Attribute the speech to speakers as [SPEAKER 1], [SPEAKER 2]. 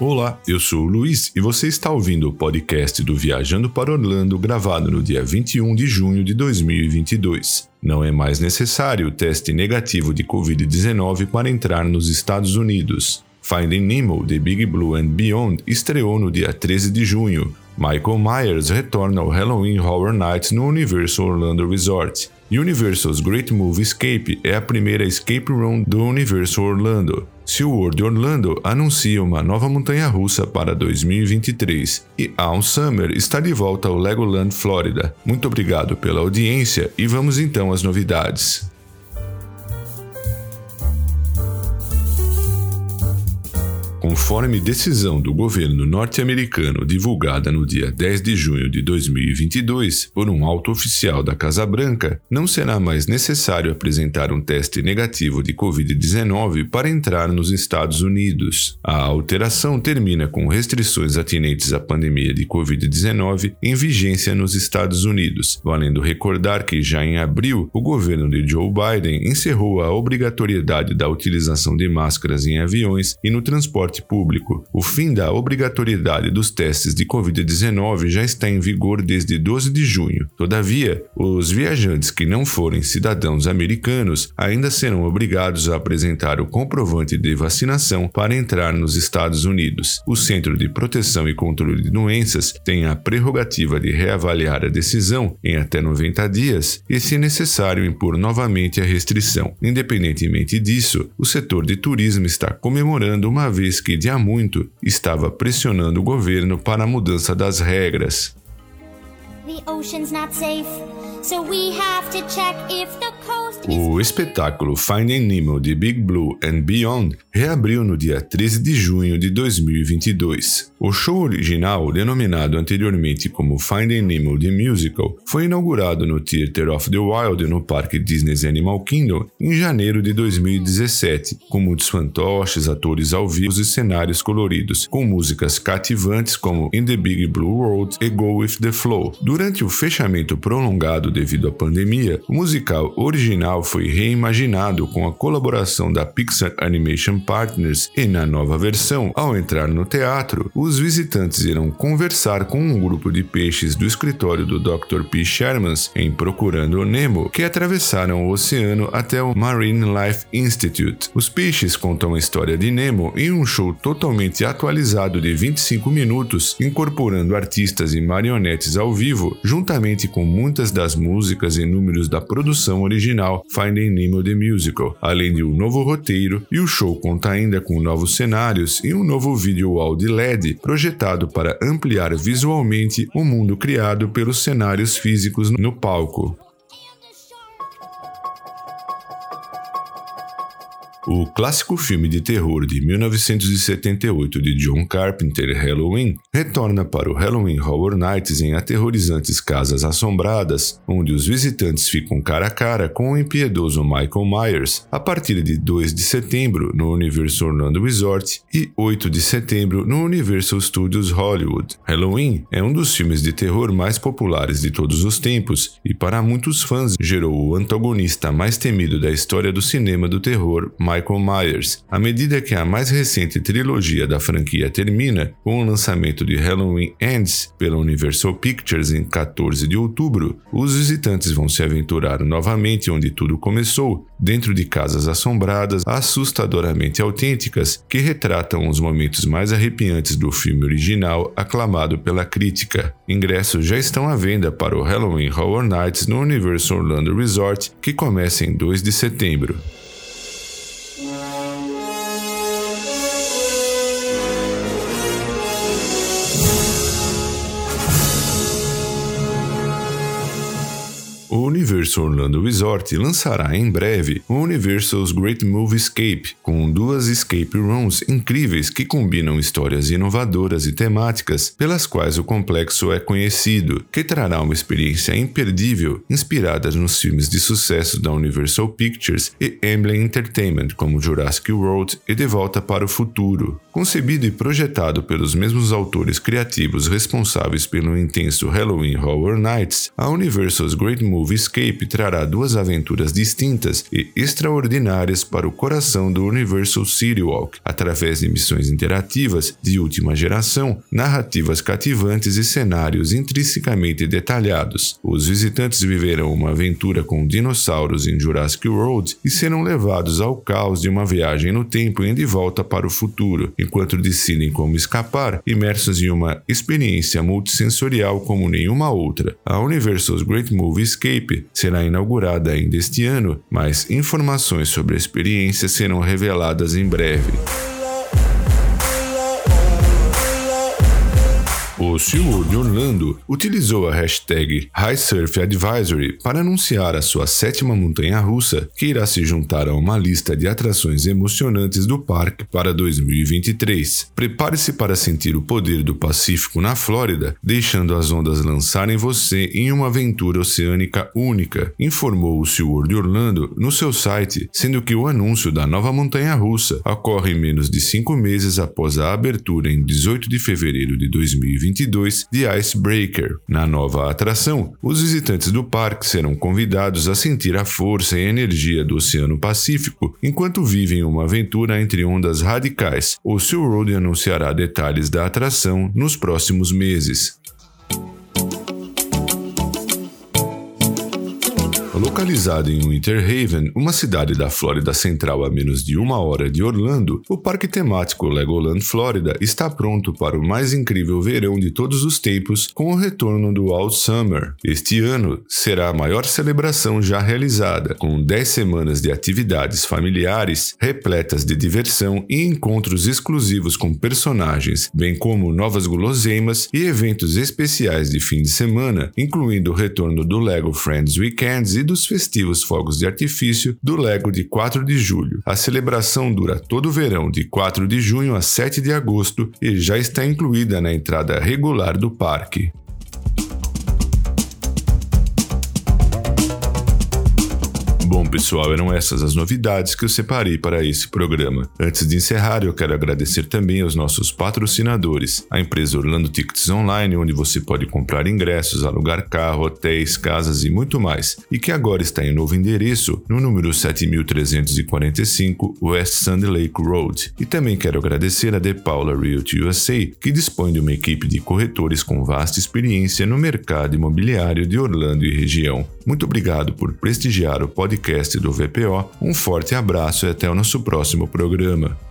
[SPEAKER 1] Olá, eu sou o Luiz e você está ouvindo o podcast do Viajando para Orlando, gravado no dia 21 de junho de 2022. Não é mais necessário o teste negativo de Covid-19 para entrar nos Estados Unidos. Finding Nemo, The Big Blue and Beyond estreou no dia 13 de junho. Michael Myers retorna ao Halloween Horror Nights no Universal Orlando Resort. Universal's Great Movie Escape é a primeira escape room do Universal Orlando. SeaWorld Orlando anuncia uma nova montanha-russa para 2023 e Aum Summer está de volta ao Legoland Florida. Muito obrigado pela audiência e vamos então às novidades. Conforme decisão do governo norte-americano divulgada no dia 10 de junho de 2022 por um alto oficial da Casa Branca, não será mais necessário apresentar um teste negativo de Covid-19 para entrar nos Estados Unidos. A alteração termina com restrições atinentes à pandemia de Covid-19 em vigência nos Estados Unidos, valendo recordar que já em abril o governo de Joe Biden encerrou a obrigatoriedade da utilização de máscaras em aviões e no transporte transporte público. O fim da obrigatoriedade dos testes de Covid-19 já está em vigor desde 12 de junho. Todavia, os viajantes que não forem cidadãos americanos ainda serão obrigados a apresentar o comprovante de vacinação para entrar nos Estados Unidos. O Centro de Proteção e Controle de Doenças tem a prerrogativa de reavaliar a decisão em até 90 dias e, se necessário, impor novamente a restrição. Independentemente disso, o setor de turismo está comemorando uma vez que que de há muito estava pressionando o governo para a mudança das regras. The ocean's not safe, so we have to check if the o espetáculo Finding Nemo de Big Blue and Beyond reabriu no dia 13 de junho de 2022. O show original, denominado anteriormente como Finding Nemo The Musical, foi inaugurado no Theater of the Wild no Parque Disney's Animal Kingdom em janeiro de 2017, com muitos fantoches, atores ao vivo e cenários coloridos, com músicas cativantes como In the Big Blue World e Go With the Flow. Durante o fechamento prolongado devido à pandemia, o musical original original foi reimaginado com a colaboração da Pixar Animation Partners e na nova versão, ao entrar no teatro, os visitantes irão conversar com um grupo de peixes do escritório do Dr. P. Shermans em Procurando o Nemo, que atravessaram o oceano até o Marine Life Institute. Os peixes contam a história de Nemo em um show totalmente atualizado de 25 minutos, incorporando artistas e marionetes ao vivo, juntamente com muitas das músicas e números da produção original Finding Nemo The Musical, além de um novo roteiro, e o show conta ainda com novos cenários e um novo vídeo wall de LED projetado para ampliar visualmente o mundo criado pelos cenários físicos no palco. O clássico filme de terror de 1978 de John Carpenter, Halloween, retorna para o Halloween Horror Nights em aterrorizantes casas assombradas, onde os visitantes ficam cara a cara com o impiedoso Michael Myers a partir de 2 de setembro no Universal Orlando Resort e 8 de setembro no Universal Studios Hollywood. Halloween é um dos filmes de terror mais populares de todos os tempos e para muitos fãs gerou o antagonista mais temido da história do cinema do terror, Michael Michael Myers. À medida que a mais recente trilogia da franquia termina, com o lançamento de Halloween Ends pela Universal Pictures em 14 de outubro, os visitantes vão se aventurar novamente onde tudo começou, dentro de casas assombradas, assustadoramente autênticas, que retratam os momentos mais arrepiantes do filme original aclamado pela crítica. Ingressos já estão à venda para o Halloween Horror Nights no Universal Orlando Resort, que começa em 2 de setembro. O Universal Orlando Resort lançará em breve o Universal's Great Movie Escape, com duas escape rooms incríveis que combinam histórias inovadoras e temáticas pelas quais o complexo é conhecido, que trará uma experiência imperdível inspirada nos filmes de sucesso da Universal Pictures e Emblem Entertainment, como Jurassic World e De Volta para o Futuro. Concebido e projetado pelos mesmos autores criativos responsáveis pelo intenso Halloween Horror Nights, a Universal's Great Movie Escape Escape trará duas aventuras distintas e extraordinárias para o coração do Universal City Walk, através de missões interativas de última geração, narrativas cativantes e cenários intrinsecamente detalhados. Os visitantes viverão uma aventura com dinossauros em Jurassic World e serão levados ao caos de uma viagem no tempo e de volta para o futuro, enquanto decidem como escapar, imersos em uma experiência multissensorial como nenhuma outra. A Universal's Great Movie Escape será inaugurada ainda este ano, mas informações sobre a experiência serão reveladas em breve. O SeaWorld Orlando utilizou a hashtag HighSurfAdvisory para anunciar a sua sétima montanha-russa, que irá se juntar a uma lista de atrações emocionantes do parque para 2023. Prepare-se para sentir o poder do Pacífico na Flórida, deixando as ondas lançarem você em uma aventura oceânica única, informou o SeaWorld Orlando no seu site, sendo que o anúncio da nova montanha-russa ocorre menos de cinco meses após a abertura em 18 de fevereiro de 2023 2022 de Icebreaker. Na nova atração, os visitantes do parque serão convidados a sentir a força e energia do Oceano Pacífico enquanto vivem uma aventura entre ondas radicais. O Road anunciará detalhes da atração nos próximos meses. Localizado em Winter Haven, uma cidade da Flórida Central a menos de uma hora de Orlando, o parque temático Legoland Florida está pronto para o mais incrível verão de todos os tempos com o retorno do All Summer. Este ano será a maior celebração já realizada, com 10 semanas de atividades familiares repletas de diversão e encontros exclusivos com personagens, bem como novas guloseimas e eventos especiais de fim de semana, incluindo o retorno do Lego Friends Weekends e dos festivos fogos de artifício do Lego de 4 de julho. A celebração dura todo o verão, de 4 de junho a 7 de agosto, e já está incluída na entrada regular do parque. Bom, pessoal, eram essas as novidades que eu separei para esse programa. Antes de encerrar, eu quero agradecer também aos nossos patrocinadores, a empresa Orlando Tickets Online, onde você pode comprar ingressos, alugar carro, hotéis, casas e muito mais, e que agora está em novo endereço, no número 7345 West Sand Lake Road. E também quero agradecer a The Paula Realty USA, que dispõe de uma equipe de corretores com vasta experiência no mercado imobiliário de Orlando e região. Muito obrigado por prestigiar o podcast do VPO. Um forte abraço e até o nosso próximo programa.